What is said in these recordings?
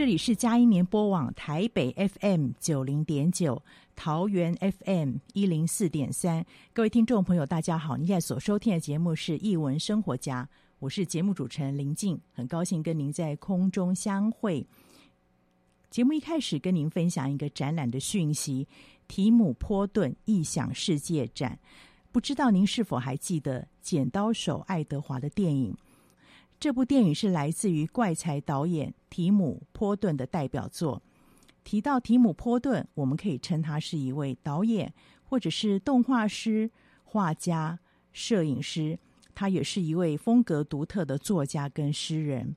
这里是佳音联播网台北 FM 九零点九，桃园 FM 一零四点三。各位听众朋友，大家好！您现在所收听的节目是《艺文生活家》，我是节目主持人林静，很高兴跟您在空中相会。节目一开始跟您分享一个展览的讯息：提姆·波顿异想世界展。不知道您是否还记得《剪刀手爱德华》的电影？这部电影是来自于怪才导演提姆·波顿的代表作。提到提姆·波顿，我们可以称他是一位导演，或者是动画师、画家、摄影师。他也是一位风格独特的作家跟诗人。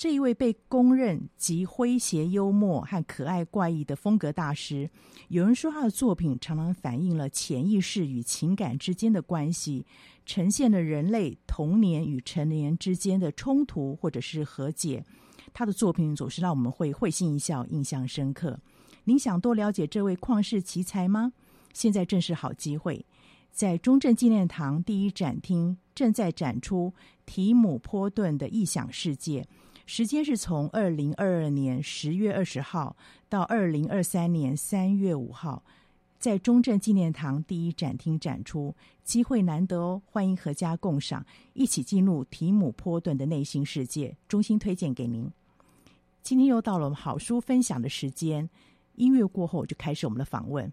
这一位被公认集诙谐、幽默和可爱怪异的风格大师，有人说他的作品常常反映了潜意识与情感之间的关系，呈现了人类童年与成年之间的冲突或者是和解。他的作品总是让我们会会心一笑，印象深刻。您想多了解这位旷世奇才吗？现在正是好机会，在中正纪念堂第一展厅正在展出提姆·波顿的异想世界。时间是从二零二二年十月二十号到二零二三年三月五号，在中正纪念堂第一展厅展出，机会难得哦！欢迎阖家共赏，一起进入提姆·波顿的内心世界，衷心推荐给您。今天又到了我们好书分享的时间，音乐过后就开始我们的访问。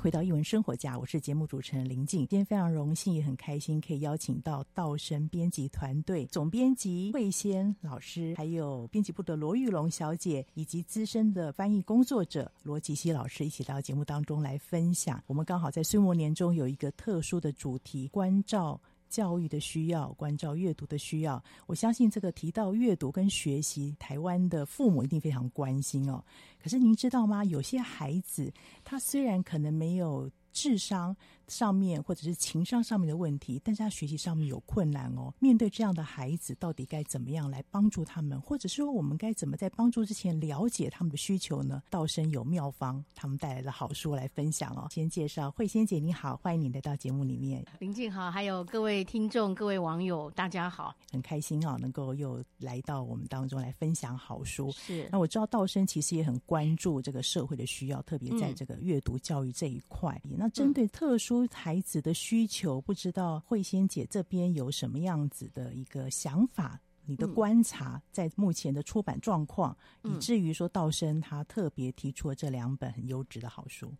回到一文生活家，我是节目主持人林静。今天非常荣幸，也很开心，可以邀请到道神编辑团队总编辑魏先老师，还有编辑部的罗玉龙小姐，以及资深的翻译工作者罗吉西老师，一起到节目当中来分享。我们刚好在岁末年终有一个特殊的主题，关照。教育的需要，关照阅读的需要，我相信这个提到阅读跟学习，台湾的父母一定非常关心哦。可是您知道吗？有些孩子他虽然可能没有智商，上面或者是情商上面的问题，但是他学习上面有困难哦。面对这样的孩子，到底该怎么样来帮助他们，或者说我们该怎么在帮助之前了解他们的需求呢？道生有妙方，他们带来的好书来分享哦。先介绍慧仙姐，你好，欢迎你来到节目里面。林静好，还有各位听众、各位网友，大家好，很开心啊，能够又来到我们当中来分享好书。是，那我知道道生其实也很关注这个社会的需要，特别在这个阅读教育这一块。嗯、那针对特殊孩子的需求，不知道慧仙姐这边有什么样子的一个想法？你的观察，在目前的出版状况，嗯、以至于说道生他特别提出了这两本很优质的好书。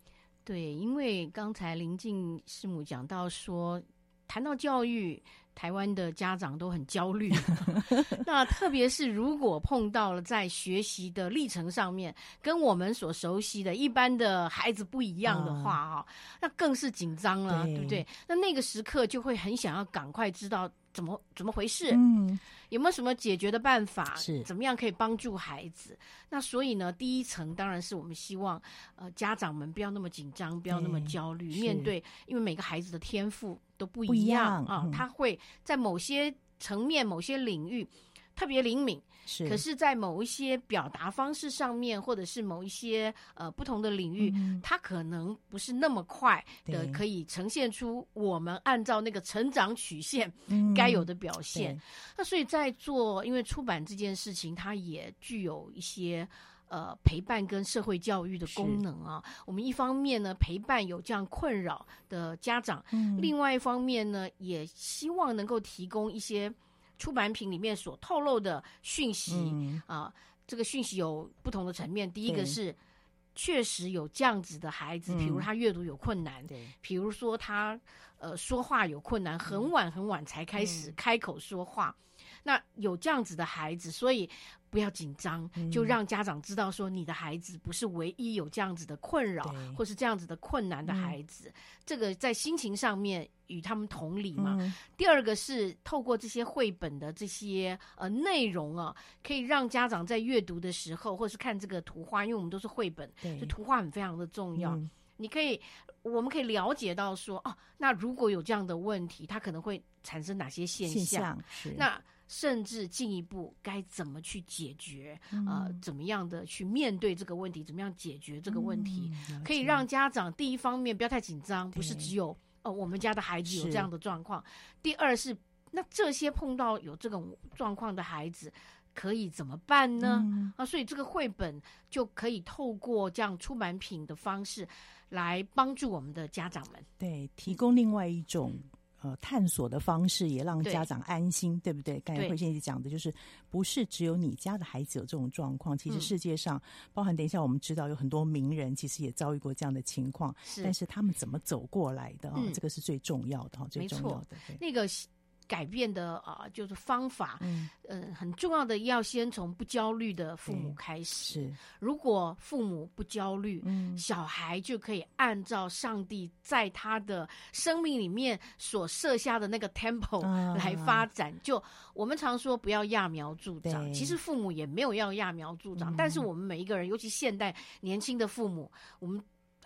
对，因为刚才林静师母讲到说，谈到教育，台湾的家长都很焦虑。那特别是如果碰到了在学习的历程上面，跟我们所熟悉的一般的孩子不一样的话啊，嗯、那更是紧张了，对，对不对？那那个时刻就会很想要赶快知道。怎么怎么回事？嗯，有没有什么解决的办法？是怎么样可以帮助孩子？那所以呢，第一层当然是我们希望，呃，家长们不要那么紧张，不要那么焦虑，嗯、面对，因为每个孩子的天赋都不一样，啊，嗯、他会在某些层面、某些领域特别灵敏。是，可是，在某一些表达方式上面，或者是某一些呃不同的领域，嗯、它可能不是那么快的可以呈现出我们按照那个成长曲线该有的表现。嗯、那所以在做，因为出版这件事情，它也具有一些呃陪伴跟社会教育的功能啊。我们一方面呢，陪伴有这样困扰的家长，嗯、另外一方面呢，也希望能够提供一些。出版品里面所透露的讯息、嗯、啊，这个讯息有不同的层面。第一个是确实有这样子的孩子，比如他阅读有困难，对，比如说他呃说话有困难，很晚很晚才开始开口说话，嗯、那有这样子的孩子，所以。不要紧张，就让家长知道说，你的孩子不是唯一有这样子的困扰，或是这样子的困难的孩子。嗯、这个在心情上面与他们同理嘛。嗯、第二个是透过这些绘本的这些呃内容啊，可以让家长在阅读的时候，或是看这个图画，因为我们都是绘本，对就图画很非常的重要。嗯、你可以，我们可以了解到说，哦、啊，那如果有这样的问题，它可能会产生哪些现象？现象那。甚至进一步该怎么去解决？嗯、呃，怎么样的去面对这个问题？怎么样解决这个问题？嗯、可以让家长第一方面不要太紧张，不是只有呃我们家的孩子有这样的状况。第二是，那这些碰到有这种状况的孩子可以怎么办呢？嗯、啊，所以这个绘本就可以透过这样出版品的方式来帮助我们的家长们，对，提供另外一种。呃，探索的方式也让家长安心，对，对不对？刚才慧先姐讲的就是，不是只有你家的孩子有这种状况，其实世界上，嗯、包含等一下我们知道有很多名人，其实也遭遇过这样的情况，是但是他们怎么走过来的啊？嗯、这个是最重要的哈，最重要的。对那个。改变的啊，就是方法，嗯、呃，很重要的要先从不焦虑的父母开始。是，如果父母不焦虑，嗯，小孩就可以按照上帝在他的生命里面所设下的那个 tempo 来发展。啊、就我们常说不要揠苗助长，其实父母也没有要揠苗助长，嗯、但是我们每一个人，尤其现代年轻的父母，我们。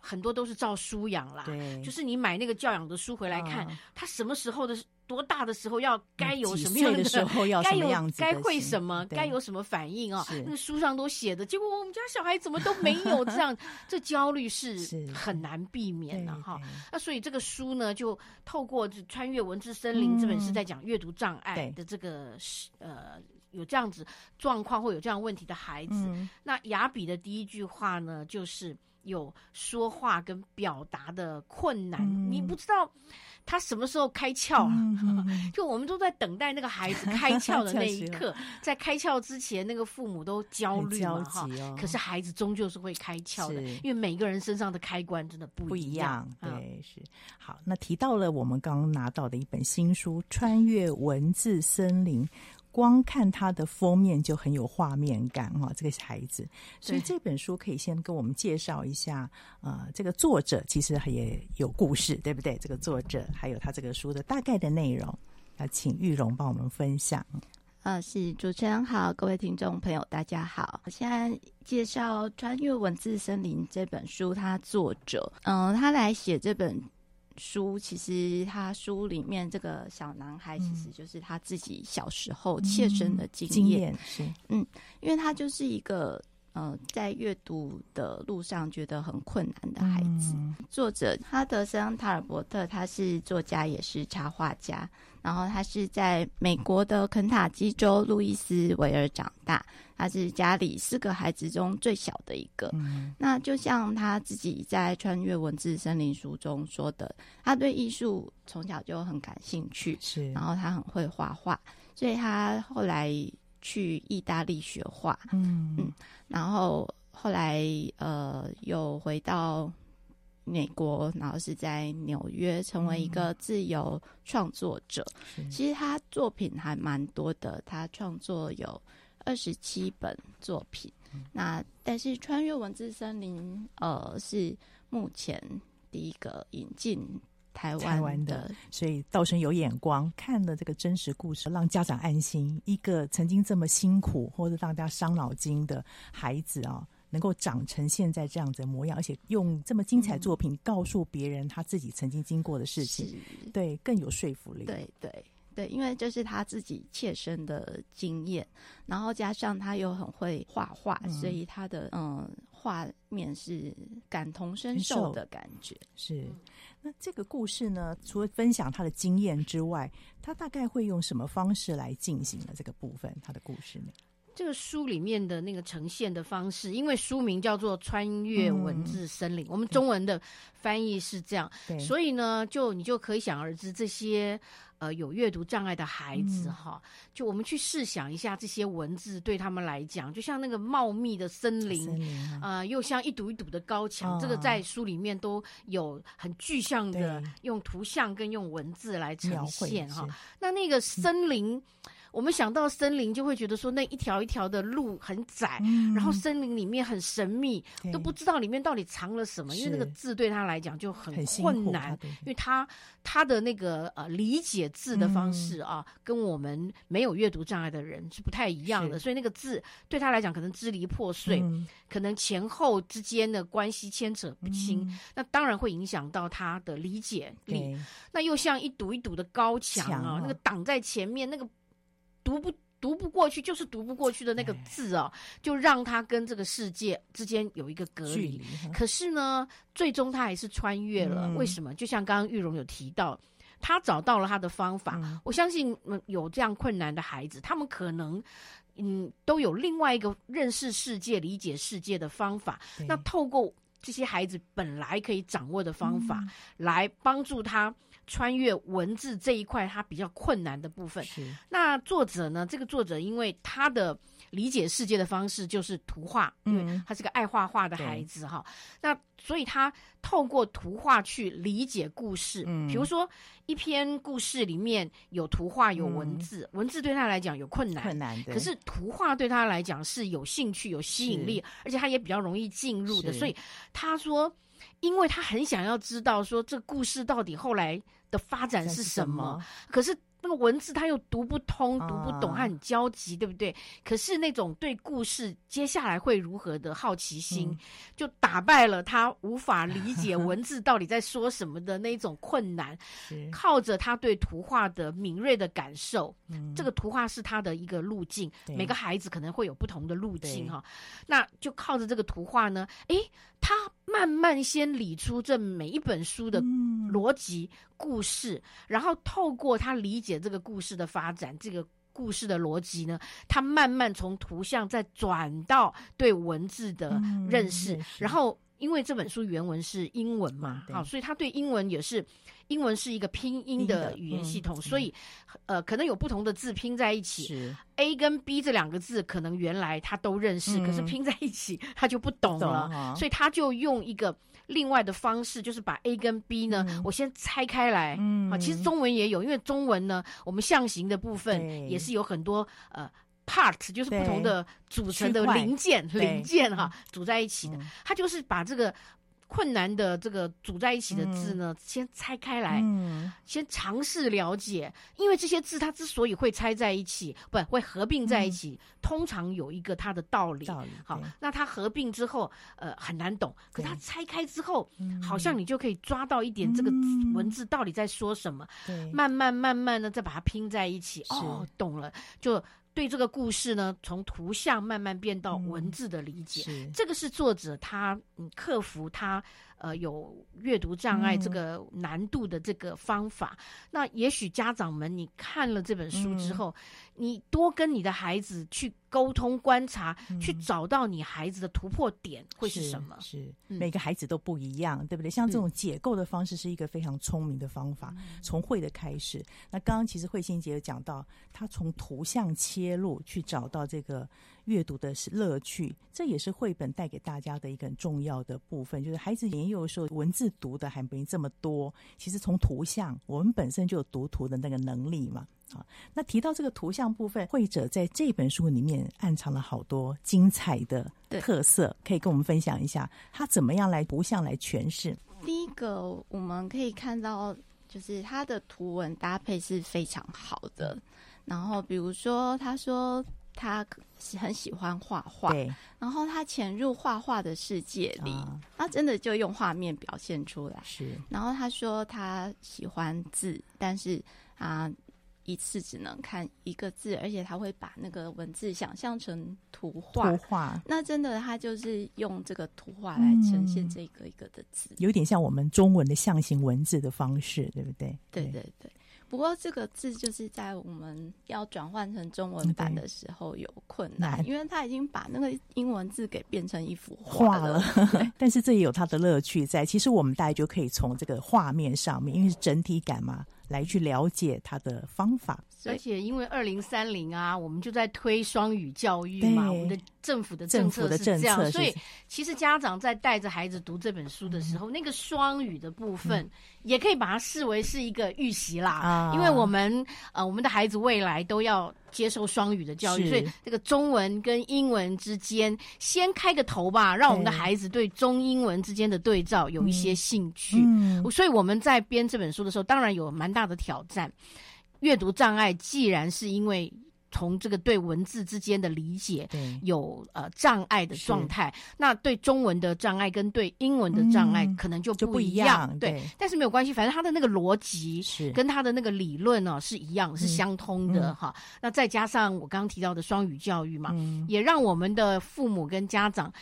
很多都是照书养啦，就是你买那个教养的书回来看，他什么时候的多大的时候要该有什么样的时候要该有该会什么该有什么反应啊？那书上都写的，结果我们家小孩怎么都没有 这样，这焦虑是很难避免的哈。那所以这个书呢，就透过《穿越文字森林》这本是在讲阅读障碍的这个呃有这样子状况或有这样问题的孩子，那雅比的第一句话呢，就是。有说话跟表达的困难，嗯、你不知道他什么时候开窍，就我们都在等待那个孩子 开窍的那一刻，在开窍之前，那个父母都焦虑嘛哈。哦、可是孩子终究是会开窍的，因为每个人身上的开关真的不一样。不一样对，是好。那提到了我们刚刚拿到的一本新书《穿越文字森林》。光看它的封面就很有画面感哈，这个孩子，所以这本书可以先跟我们介绍一下，呃，这个作者其实也有故事，对不对？这个作者还有他这个书的大概的内容，那请玉蓉帮我们分享。呃，是主持人好，各位听众朋友大家好，我现在介绍《穿越文字森林》这本书，它作者，嗯、呃，他来写这本。书，其实他书里面这个小男孩，其实就是他自己小时候切身的经验。经验是，嗯，因为他就是一个。呃，在阅读的路上觉得很困难的孩子。嗯、作者哈德森·塔尔伯特，他是作家，也是插画家。然后他是在美国的肯塔基州路易斯维尔长大，他是家里四个孩子中最小的一个。嗯、那就像他自己在《穿越文字森林》书中说的，他对艺术从小就很感兴趣，是。然后他很会画画，所以他后来。去意大利学画，嗯嗯，然后后来呃又回到美国，然后是在纽约成为一个自由创作者。嗯、其实他作品还蛮多的，他创作有二十七本作品。嗯、那但是《穿越文字森林》呃是目前第一个引进。台湾的，所以道生有眼光，看了这个真实故事，让家长安心。一个曾经这么辛苦或者让大家伤脑筋的孩子啊，能够长成现在这样子的模样，而且用这么精彩作品告诉别人他自己曾经经过的事情，嗯、对，更有说服力。对对对，因为这是他自己切身的经验，然后加上他又很会画画，嗯、所以他的嗯画面是感同身受的感觉，是。那这个故事呢，除了分享他的经验之外，他大概会用什么方式来进行的这个部分？他的故事呢？这个书里面的那个呈现的方式，因为书名叫做《穿越文字森林》，嗯，我们中文的翻译是这样，所以呢，就你就可以想而知这些。呃，有阅读障碍的孩子哈，嗯、就我们去试想一下，这些文字对他们来讲，就像那个茂密的森林，森林啊、呃，又像一堵一堵的高墙。哦、这个在书里面都有很具象的用图像跟用文字来呈现哈。那那个森林。嗯我们想到森林，就会觉得说那一条一条的路很窄，嗯、然后森林里面很神秘，都不知道里面到底藏了什么。因为那个字对他来讲就很困难，因为他他的那个呃理解字的方式啊，嗯、跟我们没有阅读障碍的人是不太一样的，所以那个字对他来讲可能支离破碎，嗯、可能前后之间的关系牵扯不清，嗯、那当然会影响到他的理解力。那又像一堵一堵的高墙啊，哦、那个挡在前面那个。读不读不过去，就是读不过去的那个字哦，就让他跟这个世界之间有一个隔离。可是呢，最终他还是穿越了。为什么？就像刚刚玉荣有提到，他找到了他的方法。我相信，有这样困难的孩子，他们可能嗯都有另外一个认识世界、理解世界的方法。那透过这些孩子本来可以掌握的方法，来帮助他。穿越文字这一块，他比较困难的部分。是那作者呢？这个作者因为他的理解世界的方式就是图画，嗯，因为他是个爱画画的孩子哈。那所以他透过图画去理解故事。嗯，比如说一篇故事里面有图画有文字，嗯、文字对他来讲有困难，困难。可是图画对他来讲是有兴趣、有吸引力，而且他也比较容易进入的。所以他说。因为他很想要知道说这故事到底后来的发展是什么，什么可是那个文字他又读不通、读不懂，他很焦急，对不对？可是那种对故事接下来会如何的好奇心，嗯、就打败了他无法理解文字到底在说什么的那种困难。是靠着他对图画的敏锐的感受，嗯、这个图画是他的一个路径。每个孩子可能会有不同的路径哈，对那就靠着这个图画呢，诶，他慢慢先理出这每一本书的逻辑、故事，嗯、然后透过他理解这个故事的发展，这个故事的逻辑呢，他慢慢从图像再转到对文字的认识，嗯、然后因为这本书原文是英文嘛，好，所以他对英文也是。英文是一个拼音的语言系统，嗯、所以，呃，可能有不同的字拼在一起。A 跟 B 这两个字，可能原来他都认识，嗯、可是拼在一起 他就不懂了，所以他就用一个另外的方式，就是把 A 跟 B 呢，嗯、我先拆开来。嗯，啊，其实中文也有，因为中文呢，我们象形的部分也是有很多呃 part，就是不同的组成的零件，零件哈，组在一起的。它就是把这个。困难的这个组在一起的字呢，嗯、先拆开来，嗯、先尝试了解，因为这些字它之所以会拆在一起，不会合并在一起，嗯、通常有一个它的道理。道理好，那它合并之后，呃，很难懂，可它拆开之后，好像你就可以抓到一点这个文字到底在说什么。对，慢慢慢慢的再把它拼在一起，哦，懂了，就。对这个故事呢，从图像慢慢变到文字的理解，嗯、这个是作者他嗯克服他呃有阅读障碍这个难度的这个方法。嗯、那也许家长们，你看了这本书之后，嗯、你多跟你的孩子去沟通、观察，嗯、去找到你孩子的突破点会是什么？是，是每个孩子都不一样，对不对？像这种解构的方式是一个非常聪明的方法，嗯、从会的开始。那刚刚其实慧心姐有讲到，她从图像切。入去找到这个阅读的是乐趣，这也是绘本带给大家的一个很重要的部分。就是孩子年幼的时候，文字读的还没这么多，其实从图像，我们本身就有读图的那个能力嘛。啊，那提到这个图像部分，绘者在这本书里面暗藏了好多精彩的特色，可以跟我们分享一下，他怎么样来图像来诠释？第一个，我们可以看到，就是他的图文搭配是非常好的。然后，比如说，他说他很喜欢画画，对然后他潜入画画的世界里，啊、他真的就用画面表现出来。是，然后他说他喜欢字，但是啊一次只能看一个字，而且他会把那个文字想象成图画。图画，那真的他就是用这个图画来呈现这个一个的字，有点像我们中文的象形文字的方式，对不对？对对对。不过这个字就是在我们要转换成中文版的时候有困难，对因为他已经把那个英文字给变成一幅画了。了 但是这也有它的乐趣在。其实我们大家就可以从这个画面上面，因为是整体感嘛。来去了解他的方法，而且因为二零三零啊，我们就在推双语教育嘛，我们的政府的政策是这样，所以其实家长在带着孩子读这本书的时候，嗯、那个双语的部分也可以把它视为是一个预习啦，嗯、因为我们呃我们的孩子未来都要。接受双语的教育，所以这个中文跟英文之间先开个头吧，让我们的孩子对中英文之间的对照有一些兴趣。嗯，所以我们在编这本书的时候，当然有蛮大的挑战。阅读障碍既然是因为。从这个对文字之间的理解有呃障碍的状态，那对中文的障碍跟对英文的障碍可能就不一样。对，但是没有关系，反正他的那个逻辑是跟他的那个理论呢是一样，是相通的哈。那再加上我刚刚提到的双语教育嘛，也让我们的父母跟家长，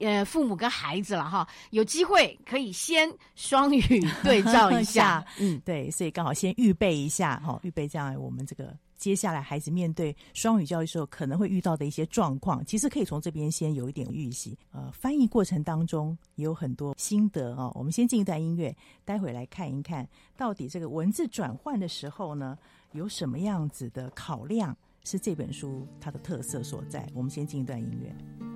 呃，父母跟孩子了哈，有机会可以先双语 对照一 下。嗯，对，所以刚好先预备一下哈，预备这样我们这个。接下来孩子面对双语教育时候可能会遇到的一些状况，其实可以从这边先有一点预习。呃，翻译过程当中也有很多心得哦。我们先进一段音乐，待会来看一看到底这个文字转换的时候呢，有什么样子的考量是这本书它的特色所在。我们先进一段音乐。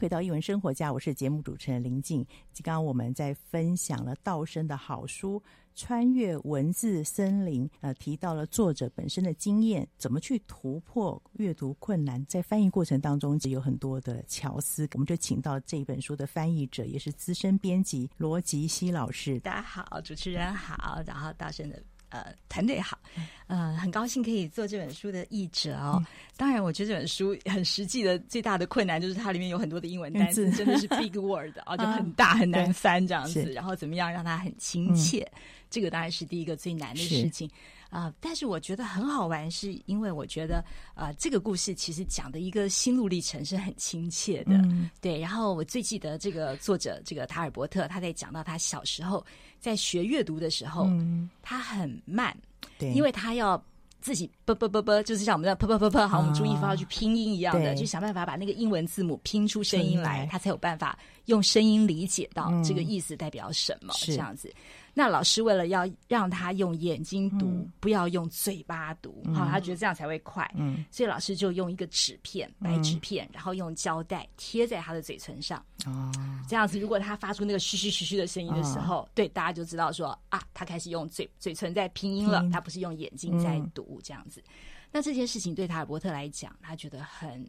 回到一文生活家，我是节目主持人林静。刚刚我们在分享了道生的好书。穿越文字森林，呃，提到了作者本身的经验，怎么去突破阅读困难，在翻译过程当中，有很多的巧思。我们就请到这本书的翻译者，也是资深编辑罗吉西老师。大家好，主持人好，然后道生的。呃，团队好，呃，很高兴可以做这本书的译者哦。嗯、当然，我觉得这本书很实际的最大的困难就是它里面有很多的英文单词，真的是 big word 啊，就很大很难翻这样子。然后怎么样让它很亲切，嗯、这个当然是第一个最难的事情。啊、呃，但是我觉得很好玩，是因为我觉得啊、呃，这个故事其实讲的一个心路历程是很亲切的，嗯、对。然后我最记得这个作者这个塔尔伯特，他在讲到他小时候在学阅读的时候，嗯、他很慢，对，因为他要自己啵啵啵啵，就是像我们的啵啵啵啵，好，我们注意法要去拼音一样的，就想办法把那个英文字母拼出声音来，他才有办法用声音理解到这个意思代表什么，嗯、这样子。那老师为了要让他用眼睛读，嗯、不要用嘴巴读，好、嗯，他觉得这样才会快。嗯，所以老师就用一个纸片，白纸片，嗯、然后用胶带贴在他的嘴唇上。哦，这样子，如果他发出那个嘘嘘嘘嘘的声音的时候，哦、对，大家就知道说啊，他开始用嘴嘴唇在拼音了，嗯、他不是用眼睛在读这样子。嗯、那这件事情对塔尔伯特来讲，他觉得很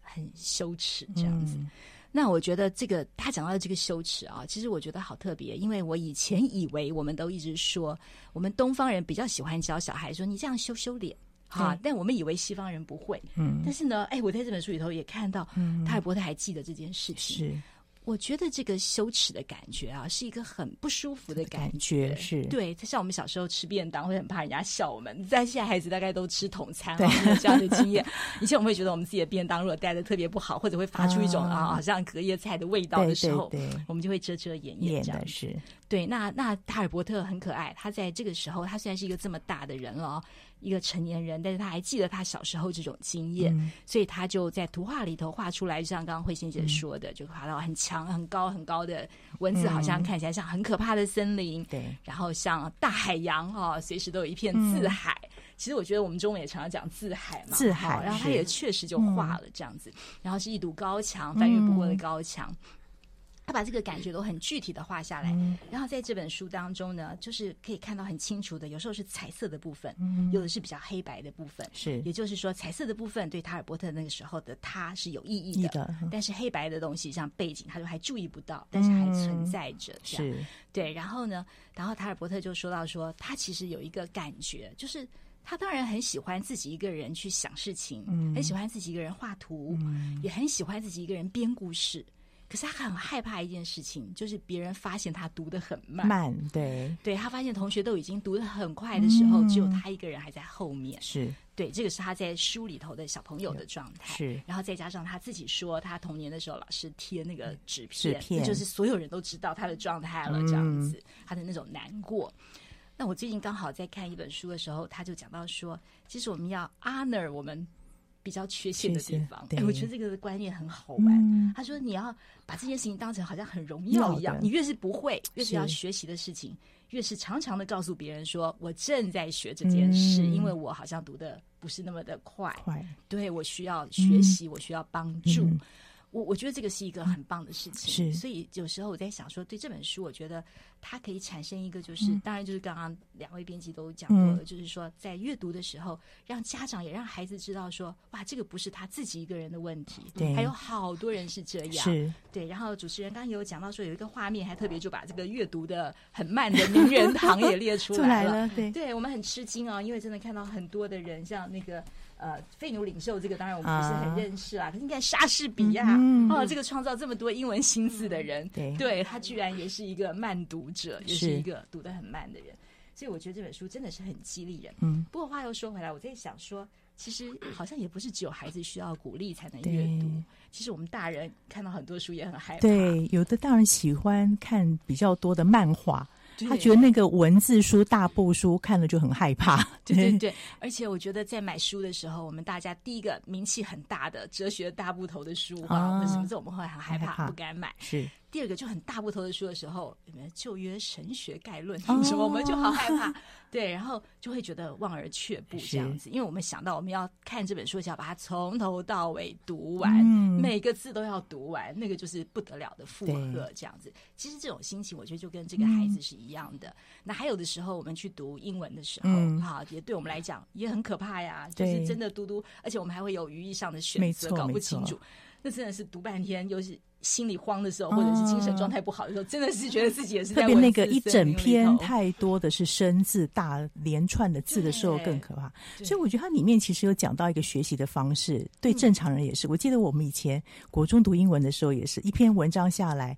很羞耻，这样子。嗯那我觉得这个他讲到的这个羞耻啊，其实我觉得好特别，因为我以前以为我们都一直说，我们东方人比较喜欢教小孩说你这样羞羞脸，哈，但我们以为西方人不会，嗯，但是呢，哎，我在这本书里头也看到，嗯，塔尔伯特还记得这件事情，是。我觉得这个羞耻的感觉啊，是一个很不舒服的感觉。感觉是对，他像我们小时候吃便当会很怕人家笑我们，但现在孩子大概都吃统餐，对有这样的经验。以前我们会觉得我们自己的便当如果带的特别不好，或者会发出一种啊，好像隔夜菜的味道的时候，对对对我们就会遮遮掩掩这样。是对，那那塔尔伯特很可爱，他在这个时候，他虽然是一个这么大的人了。一个成年人，但是他还记得他小时候这种经验，嗯、所以他就在图画里头画出来，就像刚刚慧仙姐说的，嗯、就画到很强、很高、很高的文字，好像看起来像很可怕的森林。对、嗯，然后像大海洋哈、哦，随时都有一片字海。嗯、其实我觉得我们中文也常常讲字海嘛，字海。然后他也确实就画了这样子，嗯、然后是一堵高墙，翻越不过的高墙。嗯他把这个感觉都很具体的画下来，嗯、然后在这本书当中呢，就是可以看到很清楚的，有时候是彩色的部分，嗯、有的是比较黑白的部分。是，也就是说，彩色的部分对塔尔伯特那个时候的他是有意义的，的但是黑白的东西像背景，他就还注意不到，但是还存在着。嗯、这样是，对。然后呢，然后塔尔伯特就说到说，他其实有一个感觉，就是他当然很喜欢自己一个人去想事情，嗯、很喜欢自己一个人画图，嗯、也很喜欢自己一个人编故事。可是他很害怕一件事情，就是别人发现他读的很慢。慢，对，对他发现同学都已经读的很快的时候，嗯、只有他一个人还在后面。是，对，这个是他在书里头的小朋友的状态。是，然后再加上他自己说，他童年的时候老师贴那个纸片，纸片就是所有人都知道他的状态了，这样子，嗯、他的那种难过。那我最近刚好在看一本书的时候，他就讲到说，其实我们要 honor 我们。比较缺陷的地方，哎，我觉得这个观念很好玩。嗯、他说：“你要把这件事情当成好像很荣耀一样，你越是不会，越是要学习的事情，是越是常常的告诉别人说，我正在学这件事，嗯、因为我好像读的不是那么的快，快。对，我需要学习，嗯、我需要帮助。嗯”我我觉得这个是一个很棒的事情，是，所以有时候我在想说，对这本书，我觉得它可以产生一个，就是当然就是刚刚两位编辑都讲过了，就是说在阅读的时候，让家长也让孩子知道说，哇，这个不是他自己一个人的问题，对，还有好多人是这样，是，对。然后主持人刚刚有讲到说，有一个画面还特别就把这个阅读的很慢的名人堂也列出来了，对，对我们很吃惊啊，因为真的看到很多的人，像那个。呃，废奴领袖这个当然我们不是很认识啊，可是你看莎士比亚哦，这个创造这么多英文新字的人，对，对他居然也是一个慢读者，也是一个读得很慢的人，所以我觉得这本书真的是很激励人。嗯，不过话又说回来，我在想说，其实好像也不是只有孩子需要鼓励才能阅读，其实我们大人看到很多书也很害怕。对，有的大人喜欢看比较多的漫画。他觉得那个文字书、大部书看了就很害怕。对对 对，而且我觉得在买书的时候，我们大家第一个名气很大的哲学大部头的书啊，为什么这我们会很害怕，不敢买？是。第二个就很大部头的书的时候，有没有旧约神学概论什么，我们就好害怕。对，然后就会觉得望而却步这样子，因为我们想到我们要看这本书，就要把它从头到尾读完，每个字都要读完，那个就是不得了的负荷这样子。其实这种心情，我觉得就跟这个孩子是一样的。那还有的时候，我们去读英文的时候，哈，也对我们来讲也很可怕呀，就是真的读读，而且我们还会有语义上的选择，搞不清楚，那真的是读半天，又是。心里慌的时候，或者是精神状态不好的时候，真的是觉得自己也是在特别那个一整篇太多的是生字、大连串的字的时候更可怕。所以我觉得它里面其实有讲到一个学习的方式，对正常人也是。我记得我们以前国中读英文的时候，也是一篇文章下来，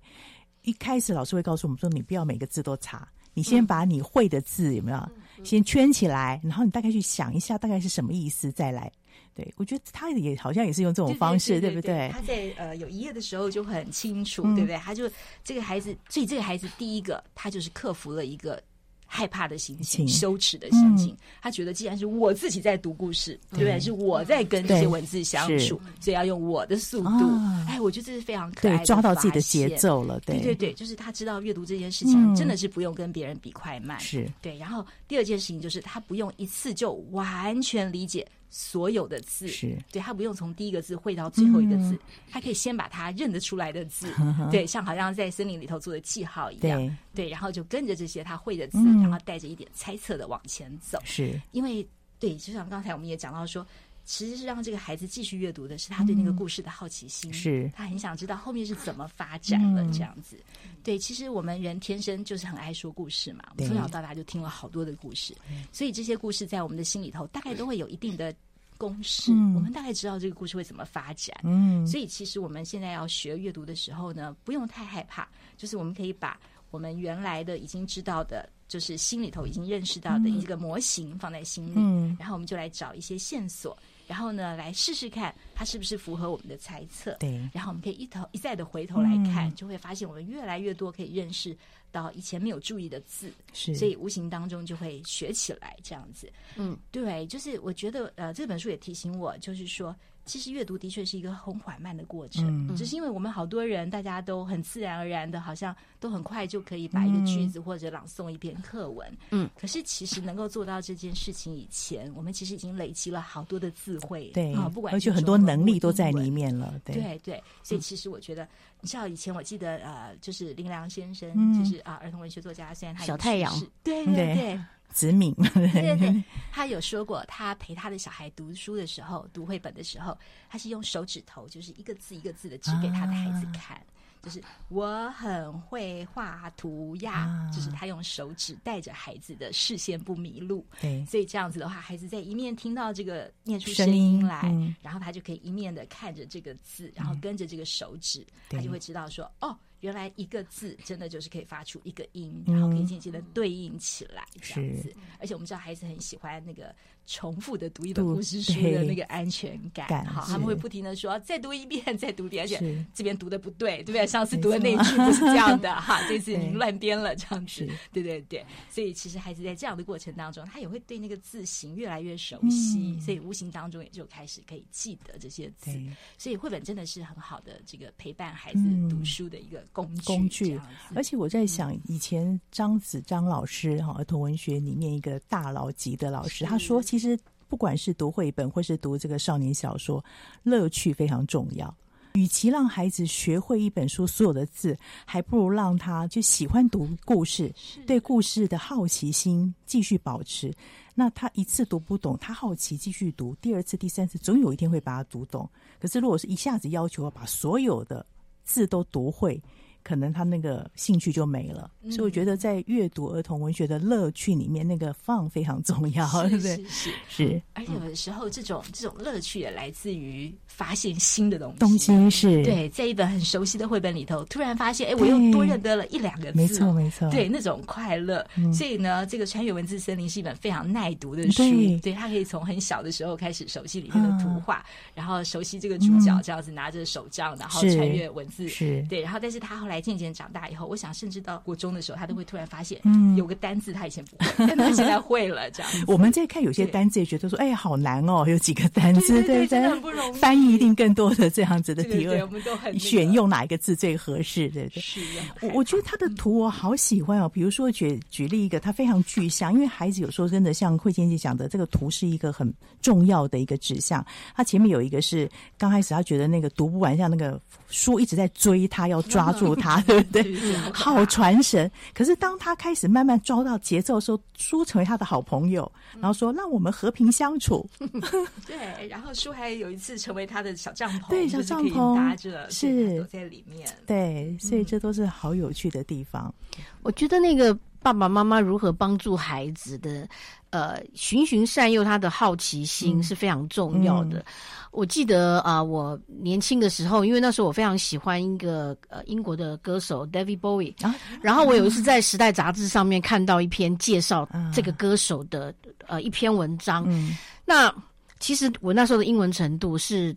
一开始老师会告诉我们说，你不要每个字都查，你先把你会的字有没有先圈起来，然后你大概去想一下大概是什么意思，再来。对，我觉得他也好像也是用这种方式，对，不对？他在呃有一页的时候就很清楚，嗯、对不对？他就这个孩子，所以这个孩子第一个，他就是克服了一个害怕的心情、羞耻的心情。嗯、他觉得既然是我自己在读故事，对不对？是我在跟这些文字相处，所以要用我的速度。啊、哎，我觉得这是非常可爱的，抓到自己的节奏了。对，对对对，就是他知道阅读这件事情真的是不用跟别人比快慢。是、嗯、对。然后第二件事情就是他不用一次就完全理解。所有的字，是。对，他不用从第一个字会到最后一个字，嗯、他可以先把他认得出来的字，呵 呵对，像好像在森林里头做的记号一样，对，对，然后就跟着这些他会的字，嗯、然后带着一点猜测的往前走。是。因为，对，就像刚才我们也讲到说。其实是让这个孩子继续阅读的，是他对那个故事的好奇心，是、嗯、他很想知道后面是怎么发展了这样子。嗯、对，其实我们人天生就是很爱说故事嘛，我们从小到大就听了好多的故事，所以这些故事在我们的心里头大概都会有一定的公式，嗯、我们大概知道这个故事会怎么发展。嗯，所以其实我们现在要学阅读的时候呢，不用太害怕，就是我们可以把我们原来的已经知道的，就是心里头已经认识到的一个模型放在心里，嗯、然后我们就来找一些线索。然后呢，来试试看它是不是符合我们的猜测。对，然后我们可以一头一再的回头来看，嗯、就会发现我们越来越多可以认识到以前没有注意的字，是，所以无形当中就会学起来这样子。嗯，对，就是我觉得呃，这本书也提醒我，就是说。其实阅读的确是一个很缓慢的过程，嗯、只是因为我们好多人，大家都很自然而然的，好像都很快就可以把一个句子或者朗诵一篇课文。嗯，可是其实能够做到这件事情以前，我们其实已经累积了好多的智慧，对啊，不管而且很多能力都在里面了。对。对，对，所以其实我觉得，嗯、你知道以前我记得呃，就是林良先生，嗯、就是啊，儿童文学作家，虽然他小太阳，对对对。对子敏，对对对，他有说过，他陪他的小孩读书的时候，读绘本的时候，他是用手指头，就是一个字一个字的指给他的孩子看，啊、就是我很会画图呀，啊、就是他用手指带着孩子的视线不迷路。对，所以这样子的话，孩子在一面听到这个念出声音来，嗯、然后他就可以一面的看着这个字，然后跟着这个手指，嗯、他就会知道说，哦。原来一个字真的就是可以发出一个音，然后可以渐渐的对应起来这样子。而且我们知道孩子很喜欢那个重复的读一本故事书的那个安全感，好，他们会不停的说再读一遍，再读一遍，而且这边读的不对，对不对？上次读的那一句不是这样的 哈，这次你乱编了这样子，对。对对。所以其实孩子在这样的过程当中，他也会对那个字形越来越熟悉，所以无形当中也就开始可以记得这些字。所以绘本真的是很好的这个陪伴孩子读书的一个。工具，工具，而且我在想，以前张子张老师哈，儿童文学里面一个大佬级的老师，他说，其实不管是读绘本或是读这个少年小说，乐趣非常重要。与其让孩子学会一本书所有的字，还不如让他就喜欢读故事，是对故事的好奇心继续保持。那他一次读不懂，他好奇继续读，第二次、第三次，总有一天会把它读懂。可是如果是一下子要求要把所有的字都读会，可能他那个兴趣就没了，嗯、所以我觉得在阅读儿童文学的乐趣里面，那个 fun 非常重要，对不对？是是。是，而且有的时候这种这种乐趣也来自于发现新的东西。东西是。对，在一本很熟悉的绘本里头，突然发现，哎，我又多认得了一两个字，没错没错，对那种快乐。嗯、所以呢，这个穿越文字森林是一本非常耐读的书，对，对他可以从很小的时候开始熟悉里面的图画，嗯、然后熟悉这个主角这样子拿着手杖，然后穿越文字，嗯、是。对，然后但是他后来。来渐渐长大以后，我想甚至到国中的时候，他都会突然发现，嗯，有个单字他以前不会，但他现在会了。这样，我们在看有些单字，也觉得说，哎，好难哦，有几个单字，对对，真的很不容易。翻译一定更多的这样子的提问，我们都很选用哪一个字最合适，对不对？是。我我觉得他的图我好喜欢哦，比如说举举例一个，他非常具象，因为孩子有时候真的像慧仙姐讲的，这个图是一个很重要的一个指向。他前面有一个是刚开始他觉得那个读不完，像那个书一直在追他，要抓住 他，对不对？好传神。可是当他开始慢慢抓到节奏的时候，书成为他的好朋友，然后说：“让我们和平相处。”对，然后书还有一次成为他的小帐篷，对，小帐篷搭着，是躲在里面。对，所以这都是好有趣的地方。我觉得那个爸爸妈妈如何帮助孩子的，呃，循循善诱他的好奇心是非常重要的。嗯。嗯、我记得啊、呃，我年轻的时候，因为那时候我非常喜欢一个呃英国的歌手 David Bowie，啊，然后我有一次在《时代》杂志上面看到一篇介绍这个歌手的、啊、呃一篇文章，嗯、那其实我那时候的英文程度是。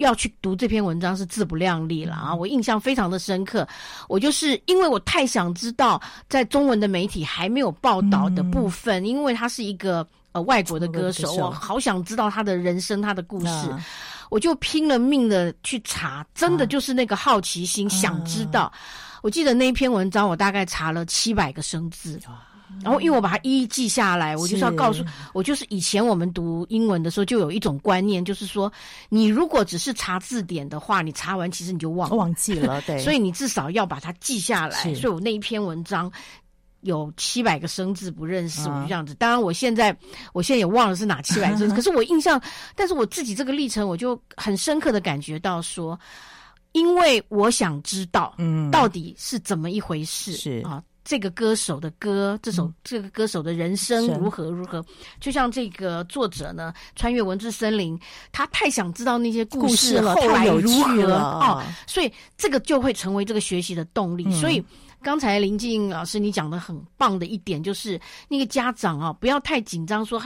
要去读这篇文章是自不量力了啊！我印象非常的深刻，我就是因为我太想知道在中文的媒体还没有报道的部分，嗯、因为他是一个呃外国的歌手，我好想知道他的人生、他的故事，啊、我就拼了命的去查，真的就是那个好奇心，啊、想知道。我记得那一篇文章，我大概查了七百个生字。然后，因为我把它一一记下来，我就是要告诉我，就是以前我们读英文的时候，就有一种观念，就是说，你如果只是查字典的话，你查完其实你就忘了忘记了，对。所以你至少要把它记下来。所以我那一篇文章有七百个生字不认识，我就这样子。啊、当然，我现在我现在也忘了是哪七百个生字，可是我印象，但是我自己这个历程，我就很深刻的感觉到说，因为我想知道，嗯，到底是怎么一回事，是啊。这个歌手的歌，这首这个歌手的人生如何如何？就像这个作者呢，穿越文字森林，他太想知道那些故事了，后来如何哦，所以这个就会成为这个学习的动力。所以刚才林静老师你讲的很棒的一点，就是那个家长啊，不要太紧张，说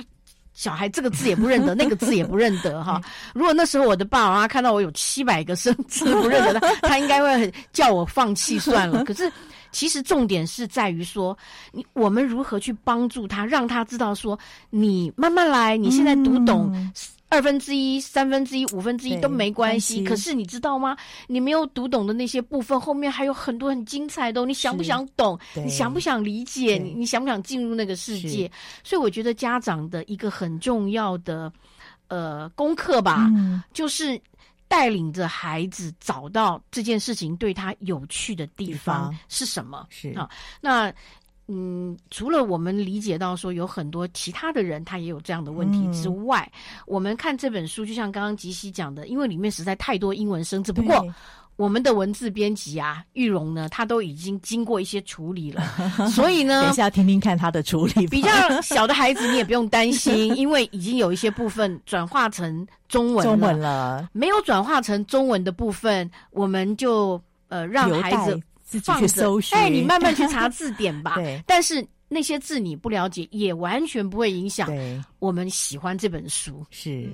小孩这个字也不认得，那个字也不认得哈。如果那时候我的爸爸妈妈看到我有七百个生字不认得，他他应该会叫我放弃算了。可是。其实重点是在于说，你我们如何去帮助他，让他知道说，你慢慢来，你现在读懂二分之一、三分之一、五分之一都没关系。可是你知道吗？你没有读懂的那些部分，后面还有很多很精彩的哦。你想不想懂？你想不想理解？你你想不想进入那个世界？所以我觉得家长的一个很重要的呃功课吧，嗯、就是。带领着孩子找到这件事情对他有趣的地方是什么？是啊，那嗯，除了我们理解到说有很多其他的人他也有这样的问题之外，嗯、我们看这本书，就像刚刚吉西讲的，因为里面实在太多英文生字，不过。我们的文字编辑啊，玉荣呢，他都已经经过一些处理了，所以呢，等一下听听看他的处理。比较小的孩子你也不用担心，因为已经有一些部分转化成中文了。中文了，没有转化成中文的部分，我们就呃让孩子自己去搜寻。哎，你慢慢去查字典吧。对，但是那些字你不了解，也完全不会影响我们喜欢这本书。是。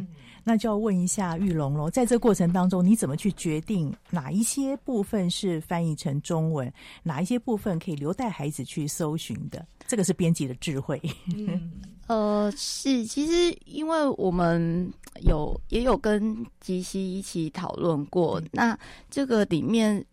那就要问一下玉龙喽，在这过程当中，你怎么去决定哪一些部分是翻译成中文，哪一些部分可以留待孩子去搜寻的？这个是编辑的智慧。嗯，呃，是，其实因为我们有也有跟吉西一起讨论过，嗯、那这个里面。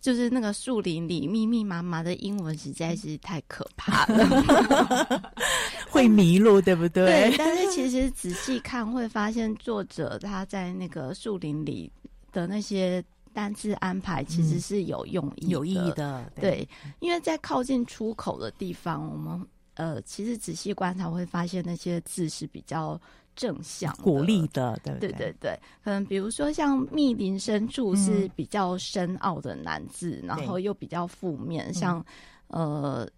就是那个树林里密密麻麻的英文实在是太可怕了，会迷路，对不对？对，但是其实仔细看会发现，作者他在那个树林里的那些单字安排其实是有用意、有意义的。对，对，因为在靠近出口的地方，我们呃，其实仔细观察会发现那些字是比较。正向鼓励的，对对？对对，可能比如说像密林深处是比较深奥的难字，嗯、然后又比较负面，像呃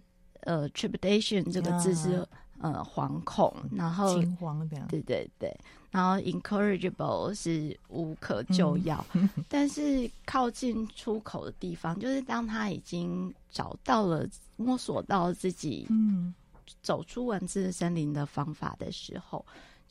呃 trepidation 这个字是、啊、呃惶恐，然后惊慌的，对对对，然后 incorrigible 是无可救药，嗯、但是靠近出口的地方，就是当他已经找到了摸索到自己嗯。走出文字森林的方法的时候。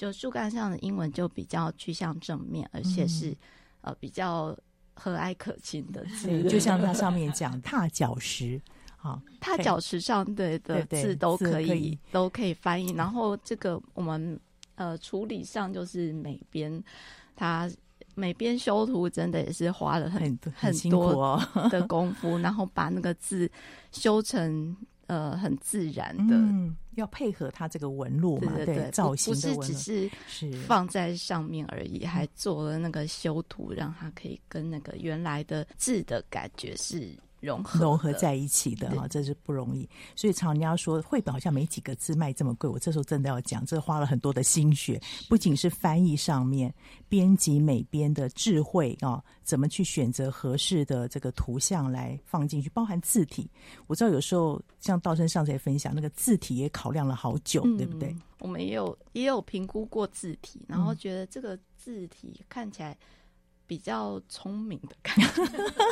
就树干上的英文就比较趋向正面，而且是、嗯、呃比较和蔼可亲的字，就像它上面讲踏脚石，好，踏脚石上对的字都可以，都可以翻译。然后这个我们呃处理上就是每边，它每边修图真的也是花了很很，很辛苦哦 的功夫，然后把那个字修成。呃，很自然的，嗯，要配合它这个纹路嘛，对，对，对，造型的纹路，不是只是。放在上面而已，还做了那个修图，让它可以跟那个原来的字的感觉是。融合融合在一起的哈，这是不容易。所以常人家说绘本好像没几个字卖这么贵，我这时候真的要讲，这花了很多的心血，不仅是翻译上面、编辑美编的智慧啊，怎么去选择合适的这个图像来放进去，包含字体。我知道有时候像道生上次也分享，那个字体也考量了好久，嗯、对不对？我们也有也有评估过字体，然后觉得这个字体看起来。比较聪明的感觉，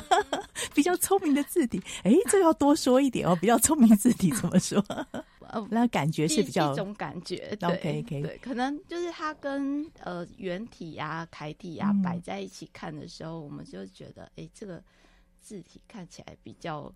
比较聪明的字体，哎，这要多说一点哦。比较聪明字体怎么说？呃，那感觉是比较一种感觉。对对，可能就是它跟呃圆体呀、楷体呀摆在一起看的时候，我们就觉得，哎，这个字体看起来比较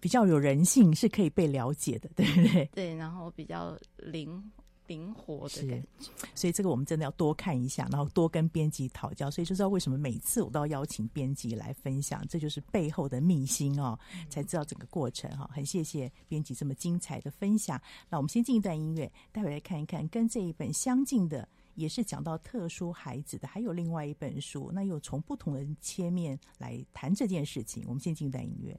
比较有人性，是可以被了解的，对不对？对，然后比较灵。灵活的感觉，所以这个我们真的要多看一下，然后多跟编辑讨教，所以就知道为什么每次我都要邀请编辑来分享，这就是背后的秘辛哦，才知道整个过程哈。很谢谢编辑这么精彩的分享。那我们先进一段音乐，待会来看一看跟这一本相近的，也是讲到特殊孩子的，还有另外一本书，那又从不同的切面来谈这件事情。我们先进一段音乐。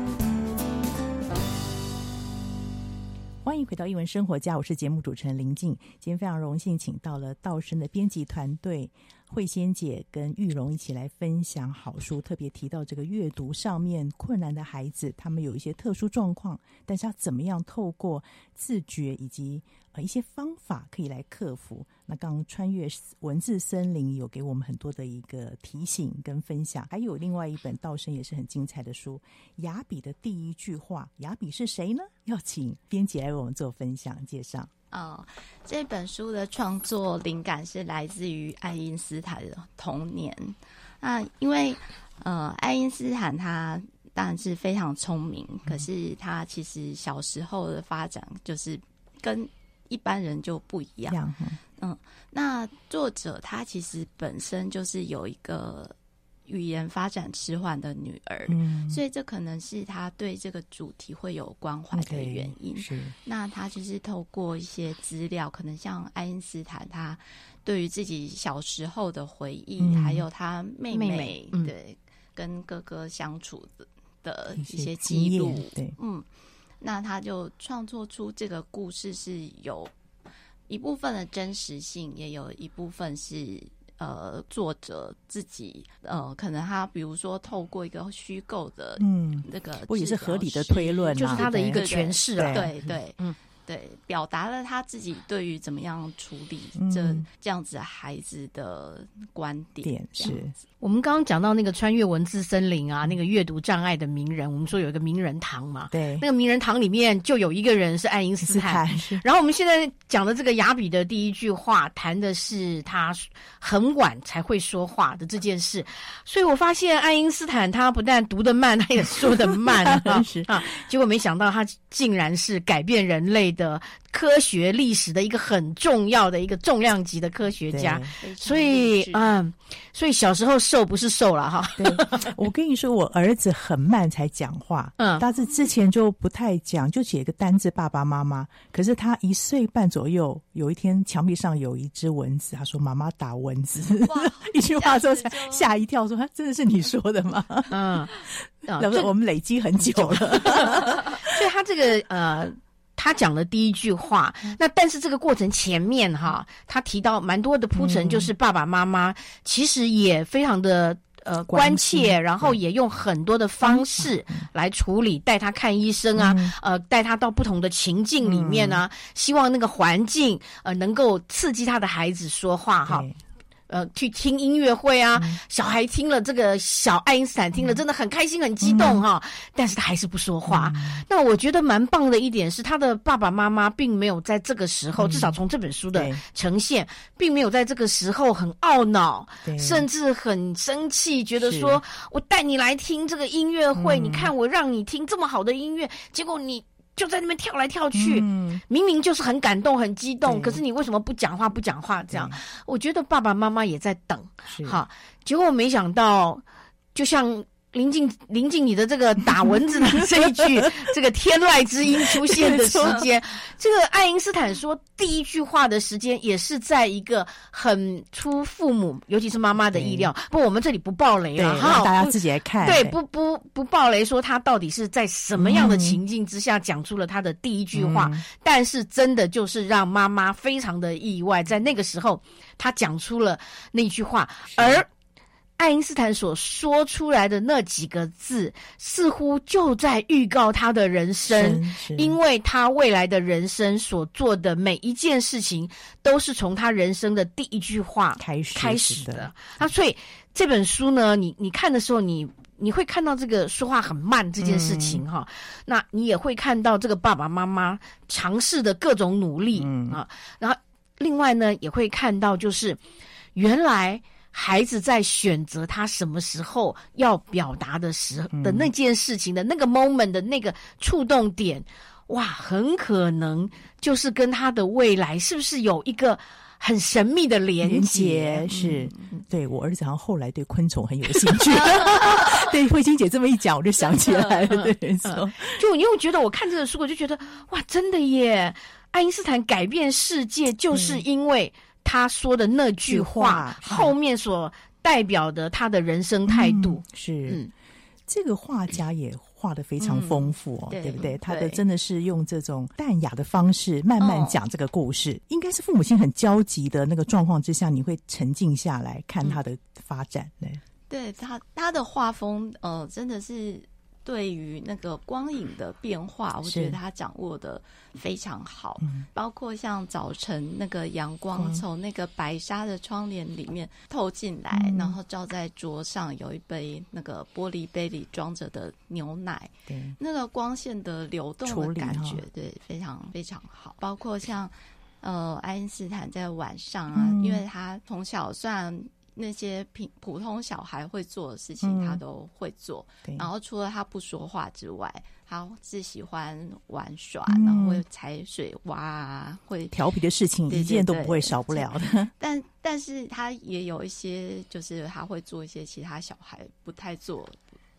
回到《英文生活家》，我是节目主持人林静。今天非常荣幸，请到了道生的编辑团队。慧仙姐跟玉荣一起来分享好书，特别提到这个阅读上面困难的孩子，他们有一些特殊状况，但是要怎么样透过自觉以及呃一些方法可以来克服。那刚穿越文字森林有给我们很多的一个提醒跟分享，还有另外一本道生也是很精彩的书《雅比的第一句话》，雅比是谁呢？要请编辑来为我们做分享介绍。哦，这本书的创作灵感是来自于爱因斯坦的童年。那因为呃，爱因斯坦他当然是非常聪明，可是他其实小时候的发展就是跟一般人就不一样。嗯，嗯，那作者他其实本身就是有一个。语言发展迟缓的女儿，嗯，所以这可能是他对这个主题会有关怀的原因。Okay, 是，那他就是透过一些资料，可能像爱因斯坦，他对于自己小时候的回忆，嗯、还有他妹妹，妹妹对、嗯、跟哥哥相处的的一些记录，对，嗯，那他就创作出这个故事，是有一部分的真实性，也有一部分是。呃作者自己呃，可能他比如说透过一个虚构的嗯那个，不也是合理的推论，就是他的一个诠释啊，对对，嗯。对，表达了他自己对于怎么样处理这、嗯、这样子孩子的观点。点是我们刚刚讲到那个穿越文字森林啊，那个阅读障碍的名人，我们说有一个名人堂嘛，对，那个名人堂里面就有一个人是爱因斯坦。斯坦 然后我们现在讲的这个雅比的第一句话，谈的是他很晚才会说话的这件事。所以我发现爱因斯坦他不但读得慢，他也说得慢啊，啊，结果没想到他竟然是改变人类的。的科学历史的一个很重要的一个重量级的科学家，所以嗯，所以小时候瘦不是瘦了哈。对，我跟你说，我儿子很慢才讲话，嗯，但是之前就不太讲，就写一个单字爸爸妈妈。可是他一岁半左右，有一天墙壁上有一只蚊子，他说妈妈打蚊子，一句话之后才吓一跳，说他真的是你说的吗？嗯，那不是我们累积很久了，所以他这个呃。他讲的第一句话，那但是这个过程前面哈，他提到蛮多的铺陈，就是爸爸妈妈其实也非常的呃关切，然后也用很多的方式来处理，带他看医生啊，呃，带他到不同的情境里面啊，希望那个环境呃能够刺激他的孩子说话哈。呃，去听音乐会啊，嗯、小孩听了这个小爱因斯坦听了，真的很开心、很激动哈。嗯、但是他还是不说话。嗯、那我觉得蛮棒的一点是，他的爸爸妈妈并没有在这个时候，嗯、至少从这本书的呈现，并没有在这个时候很懊恼，甚至很生气，觉得说我带你来听这个音乐会，嗯、你看我让你听这么好的音乐，结果你。就在那边跳来跳去，嗯、明明就是很感动、很激动，可是你为什么不讲话？不讲话这样？我觉得爸爸妈妈也在等，哈，结果没想到，就像。临近临近你的这个打蚊子的这一句，这个天籁之音出现的时间，这个爱因斯坦说第一句话的时间也是在一个很出父母，尤其是妈妈的意料。不，我们这里不爆雷了哈，大家自己来看。对，不不不爆雷，说他到底是在什么样的情境之下讲出了他的第一句话，但是真的就是让妈妈非常的意外，在那个时候他讲出了那句话，而。爱因斯坦所说出来的那几个字，似乎就在预告他的人生，因为他未来的人生所做的每一件事情，都是从他人生的第一句话开始开始的。那所以这本书呢，你你看的时候，你你会看到这个说话很慢这件事情哈，嗯、那你也会看到这个爸爸妈妈尝试的各种努力、嗯、啊，然后另外呢，也会看到就是原来。孩子在选择他什么时候要表达的时候的那件事情的那个 moment 的那个触动点，哇，很可能就是跟他的未来是不是有一个很神秘的连接？是，对，我儿子好像后来对昆虫很有兴趣。对，慧清姐这么一讲，我就想起来了。对。就因为我觉得我看这个书，我就觉得哇，真的耶！爱因斯坦改变世界，就是因为。他说的那句话后面所代表的他的人生态度、嗯、是，嗯、这个画家也画的非常丰富哦，嗯、对不对？他的真的是用这种淡雅的方式慢慢讲这个故事，哦、应该是父母亲很焦急的那个状况之下，你会沉静下来看他的发展。对，对他他的画风，呃，真的是。对于那个光影的变化，我觉得他掌握的非常好。嗯、包括像早晨那个阳光从那个白纱的窗帘里面透进来，嗯、然后照在桌上，有一杯那个玻璃杯里装着的牛奶，对。那个光线的流动的感觉，对，非常非常好。包括像呃，爱因斯坦在晚上啊，嗯、因为他从小算。那些平普通小孩会做的事情，他都会做。嗯、然后除了他不说话之外，他是喜欢玩耍，嗯、然后会踩水洼啊，会调皮的事情一件都不会少不了的。但 但是他也有一些，就是他会做一些其他小孩不太做、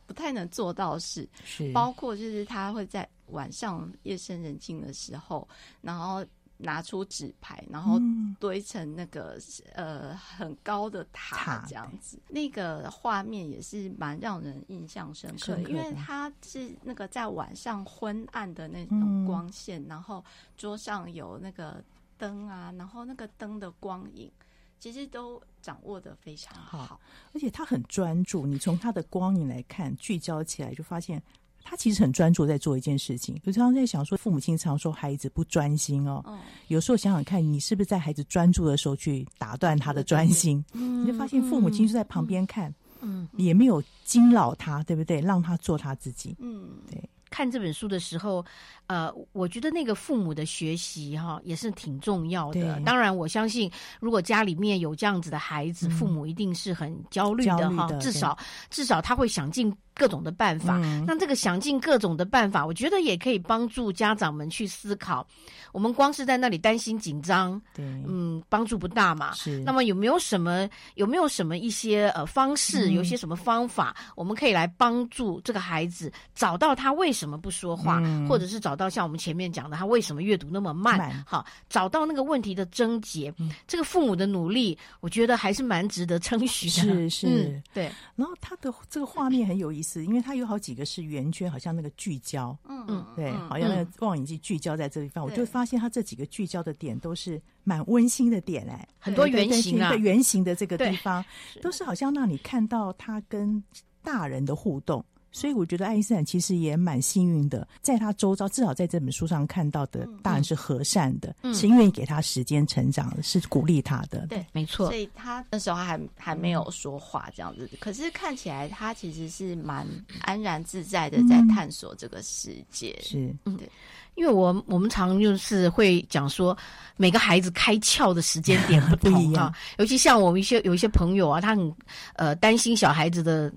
不太能做到的事，是包括就是他会在晚上夜深人静的时候，然后。拿出纸牌，然后堆成那个、嗯、呃很高的塔这样子，那个画面也是蛮让人印象深刻的，因为它是那个在晚上昏暗的那种光线，嗯、然后桌上有那个灯啊，然后那个灯的光影，其实都掌握的非常好，好，而且他很专注。你从他的光影来看，聚焦起来就发现他其实很专注在做一件事情。我常常在想说，父母亲常说孩子不专心哦，嗯、有时候想想看，你是不是在孩子专注的时候去打断他的专心？嗯、你就发现父母亲就在旁边看，嗯，也没有惊扰他，对不对？让他做他自己，嗯，对。看这本书的时候，呃，我觉得那个父母的学习哈也是挺重要的。当然，我相信如果家里面有这样子的孩子，嗯、父母一定是很焦虑的哈。至少至少他会想尽各种的办法。嗯、那这个想尽各种的办法，我觉得也可以帮助家长们去思考。我们光是在那里担心紧张，对，嗯，帮助不大嘛。是。那么有没有什么有没有什么一些呃方式，嗯、有些什么方法，我们可以来帮助这个孩子找到他为什么不说话，嗯、或者是找到像我们前面讲的他为什么阅读那么慢？好，找到那个问题的症结。嗯、这个父母的努力，我觉得还是蛮值得称许的。是是、嗯，对。然后他的这个画面很有意思，因为他有好几个是圆圈，好像那个聚焦。嗯嗯，对，好像那个望远镜聚焦在这地方，嗯、我就发。现他这几个聚焦的点都是蛮温馨的点哎，很多圆形啊，圆形的这个地方都是好像让你看到他跟大人的互动，所以我觉得爱因斯坦其实也蛮幸运的，在他周遭至少在这本书上看到的大人是和善的，嗯、是愿意给他时间成长的，是鼓励他的。对，没错。所以他那时候还还没有说话这样子，可是看起来他其实是蛮安然自在的，在探索这个世界。嗯、是，嗯，对。因为我我们常就是会讲说，每个孩子开窍的时间点不同 啊，尤其像我们一些有一些朋友啊，他很呃担心小孩子的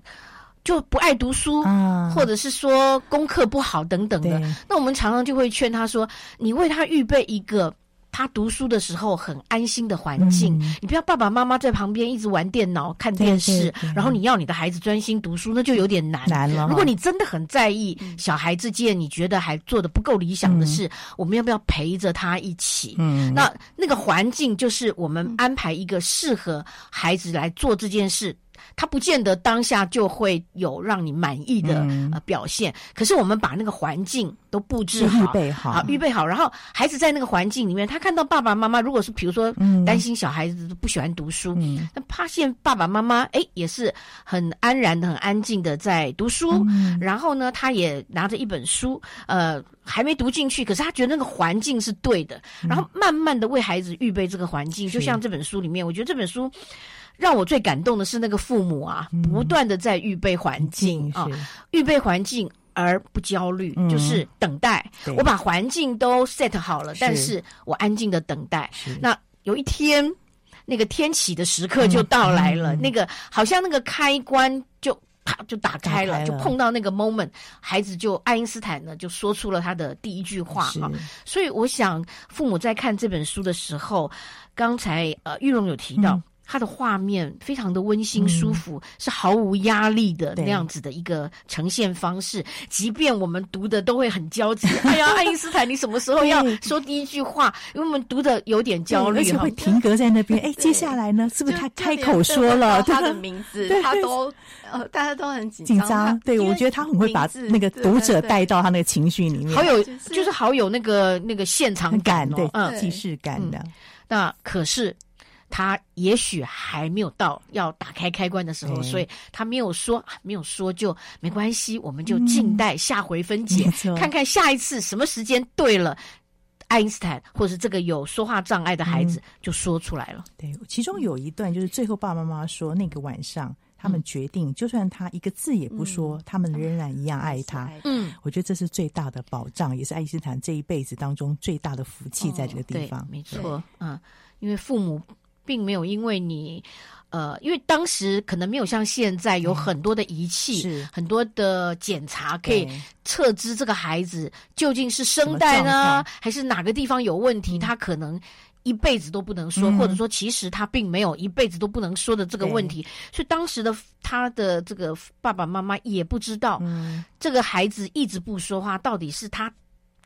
就不爱读书，啊、或者是说功课不好等等的，那我们常常就会劝他说，你为他预备一个。他读书的时候很安心的环境，嗯、你不要爸爸妈妈在旁边一直玩电脑、看电视，对对对，然后你要你的孩子专心读书，那就有点难。难了。如果你真的很在意小孩这件你觉得还做的不够理想的事，嗯、我们要不要陪着他一起？嗯，那那个环境就是我们安排一个适合孩子来做这件事。他不见得当下就会有让你满意的呃表现，嗯、可是我们把那个环境都布置好，预备好，好，预备好，然后孩子在那个环境里面，他看到爸爸妈妈，如果是比如说担心小孩子不喜欢读书，嗯、那发现爸爸妈妈哎也是很安然的、很安静的在读书，嗯、然后呢，他也拿着一本书，呃，还没读进去，可是他觉得那个环境是对的，然后慢慢的为孩子预备这个环境，嗯、就像这本书里面，我觉得这本书。让我最感动的是那个父母啊，不断的在预备环境啊，预备环境而不焦虑，就是等待。我把环境都 set 好了，但是我安静的等待。那有一天，那个天启的时刻就到来了，那个好像那个开关就啪就打开了，就碰到那个 moment，孩子就爱因斯坦呢就说出了他的第一句话啊。所以我想，父母在看这本书的时候，刚才呃玉蓉有提到。它的画面非常的温馨舒服，嗯、是毫无压力的那样子的一个呈现方式。即便我们读的都会很焦急，哎呀，爱因斯坦，你什么时候要说第一句话？因为我们读的有点焦虑，而且会停格在那边。哎，接下来呢？是不是他开口说了他的名字？他都呃，大家都很紧张。紧张，对，我觉得他很会把那个读者带到他那个情绪里面，好有，就是好有那个那个现场感，对，嗯，既视感的。那可是。他也许还没有到要打开开关的时候，所以他没有说，没有说就没关系，我们就静待下回分解，看看下一次什么时间对了，爱因斯坦或是这个有说话障碍的孩子就说出来了。对，其中有一段就是最后爸爸妈妈说，那个晚上他们决定，就算他一个字也不说，他们仍然一样爱他。嗯，我觉得这是最大的保障，也是爱因斯坦这一辈子当中最大的福气，在这个地方。没错，嗯，因为父母。并没有因为你，呃，因为当时可能没有像现在有很多的仪器，很多的检查可以测知这个孩子究竟是声带呢，还是哪个地方有问题，嗯、他可能一辈子都不能说，嗯、或者说其实他并没有一辈子都不能说的这个问题，所以当时的他的这个爸爸妈妈也不知道，嗯、这个孩子一直不说话到底是他。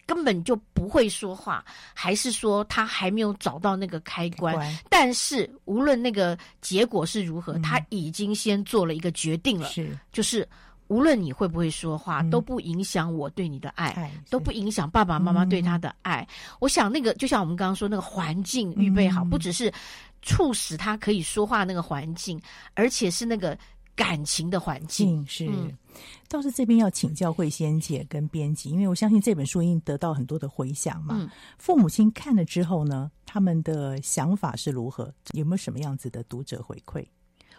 根本就不会说话，还是说他还没有找到那个开关？但是无论那个结果是如何，嗯、他已经先做了一个决定了，是。就是无论你会不会说话，嗯、都不影响我对你的爱，爱都不影响爸爸妈妈对他的爱。嗯、我想那个就像我们刚刚说，那个环境预备好，嗯、不只是促使他可以说话那个环境，而且是那个感情的环境。是，嗯、倒是这边要请教慧仙姐跟编辑，因为我相信这本书已经得到很多的回响嘛。嗯、父母亲看了之后呢，他们的想法是如何？有没有什么样子的读者回馈？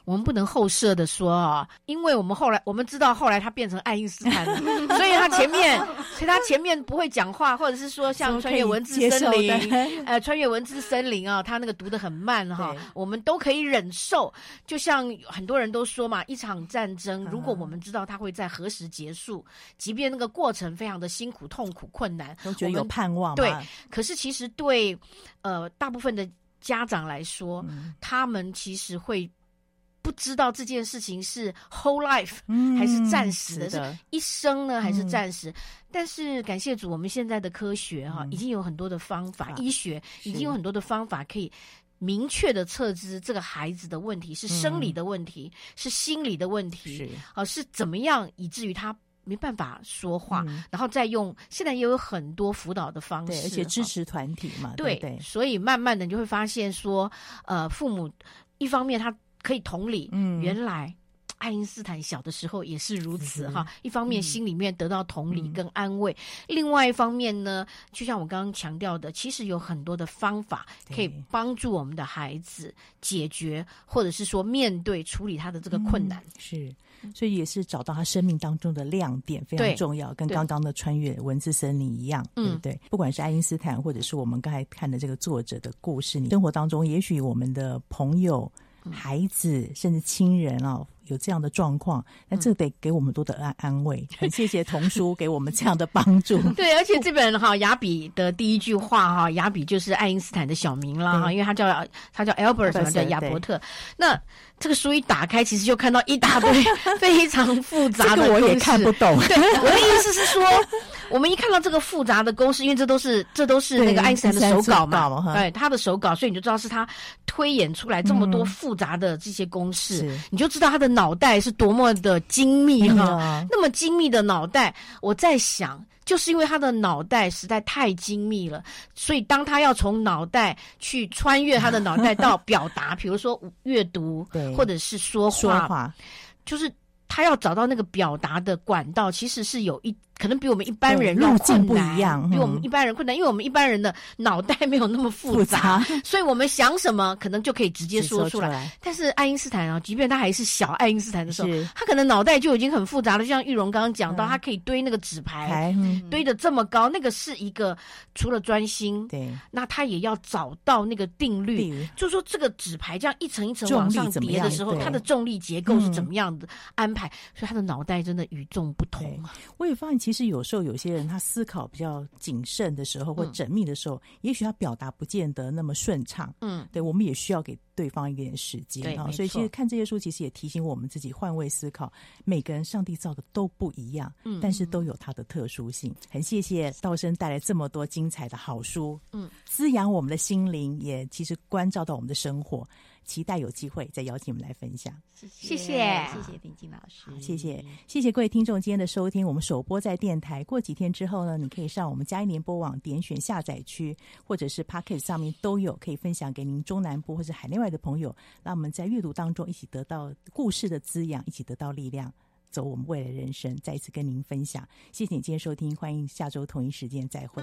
我们不能后设的说啊，因为我们后来我们知道后来他变成爱因斯坦了，所以他前面，所以他前面不会讲话，或者是说像穿越文字森林，呃，穿越文字森林啊，他那个读的很慢哈，我们都可以忍受。就像很多人都说嘛，一场战争，如果我们知道它会在何时结束，即便那个过程非常的辛苦、痛苦、困难，都觉得有盼望。对，可是其实对呃大部分的家长来说，嗯、他们其实会。不知道这件事情是 whole life 还是暂时的，一生呢还是暂时？嗯、但是感谢主，我们现在的科学哈、嗯、已经有很多的方法，嗯、医学已经有很多的方法可以明确的测知这个孩子的问题是生理的问题，嗯、是心理的问题，是。怎么样以至于他没办法说话，嗯、然后再用现在也有很多辅导的方式，而且支持团体嘛，对，所以慢慢的你就会发现说，呃，父母一方面他。可以同理，嗯，原来爱因斯坦小的时候也是如此哈。一方面心里面得到同理跟安慰，另外一方面呢，就像我刚刚强调的，其实有很多的方法可以帮助我们的孩子解决，或者是说面对处理他的这个困难。是，所以也是找到他生命当中的亮点非常重要，跟刚刚的穿越文字森林一样，对不对？不管是爱因斯坦，或者是我们刚才看的这个作者的故事，你生活当中也许我们的朋友。孩子甚至亲人、哦，有这样的状况，那这得给我们多的安安慰。很谢谢童书 给我们这样的帮助。对，而且这本哈雅比的第一句话哈，雅比就是爱因斯坦的小名啦哈，因为他叫他叫 Albert 什么的亚伯特。那这个书一打开，其实就看到一大堆 非常复杂的，我也看不懂。对，我的意思是说。我们一看到这个复杂的公式，因为这都是这都是那个爱因斯坦的手稿嘛，对他的手稿，所以你就知道是他推演出来这么多复杂的这些公式，嗯、你就知道他的脑袋是多么的精密哈。嗯、那么精密的脑袋，我在想，就是因为他的脑袋实在太精密了，所以当他要从脑袋去穿越他的脑袋到表达，比如说阅读，对或者是说话，说话就是他要找到那个表达的管道，其实是有一。可能比我们一般人要困难，不一样，比我们一般人困难，因为我们一般人的脑袋没有那么复杂，所以我们想什么可能就可以直接说出来。但是爱因斯坦啊，即便他还是小爱因斯坦的时候，他可能脑袋就已经很复杂了。就像玉荣刚刚讲到，他可以堆那个纸牌，堆的这么高，那个是一个除了专心，对，那他也要找到那个定律，就是说这个纸牌这样一层一层往上叠的时候，它的重力结构是怎么样的安排？所以他的脑袋真的与众不同啊。我也发现其其实有时候有些人他思考比较谨慎的时候，或缜密的时候，嗯、也许他表达不见得那么顺畅。嗯，对，我们也需要给对方一点时间啊。所以其实看这些书，其实也提醒我们自己换位思考。每个人上帝造的都不一样，嗯，但是都有它的特殊性。很谢谢道生带来这么多精彩的好书，嗯，滋养我们的心灵，也其实关照到我们的生活。期待有机会再邀请我们来分享。谢谢，谢谢，谢谢丁静老师，谢谢，谢谢各位听众今天的收听。我们首播在电台，过几天之后呢，你可以上我们嘉义联播网点选下载区，或者是 Podcast 上面都有可以分享给您中南部或是海内外的朋友。让我们在阅读当中一起得到故事的滋养，一起得到力量，走我们未来的人生。再一次跟您分享，谢谢你今天收听，欢迎下周同一时间再会。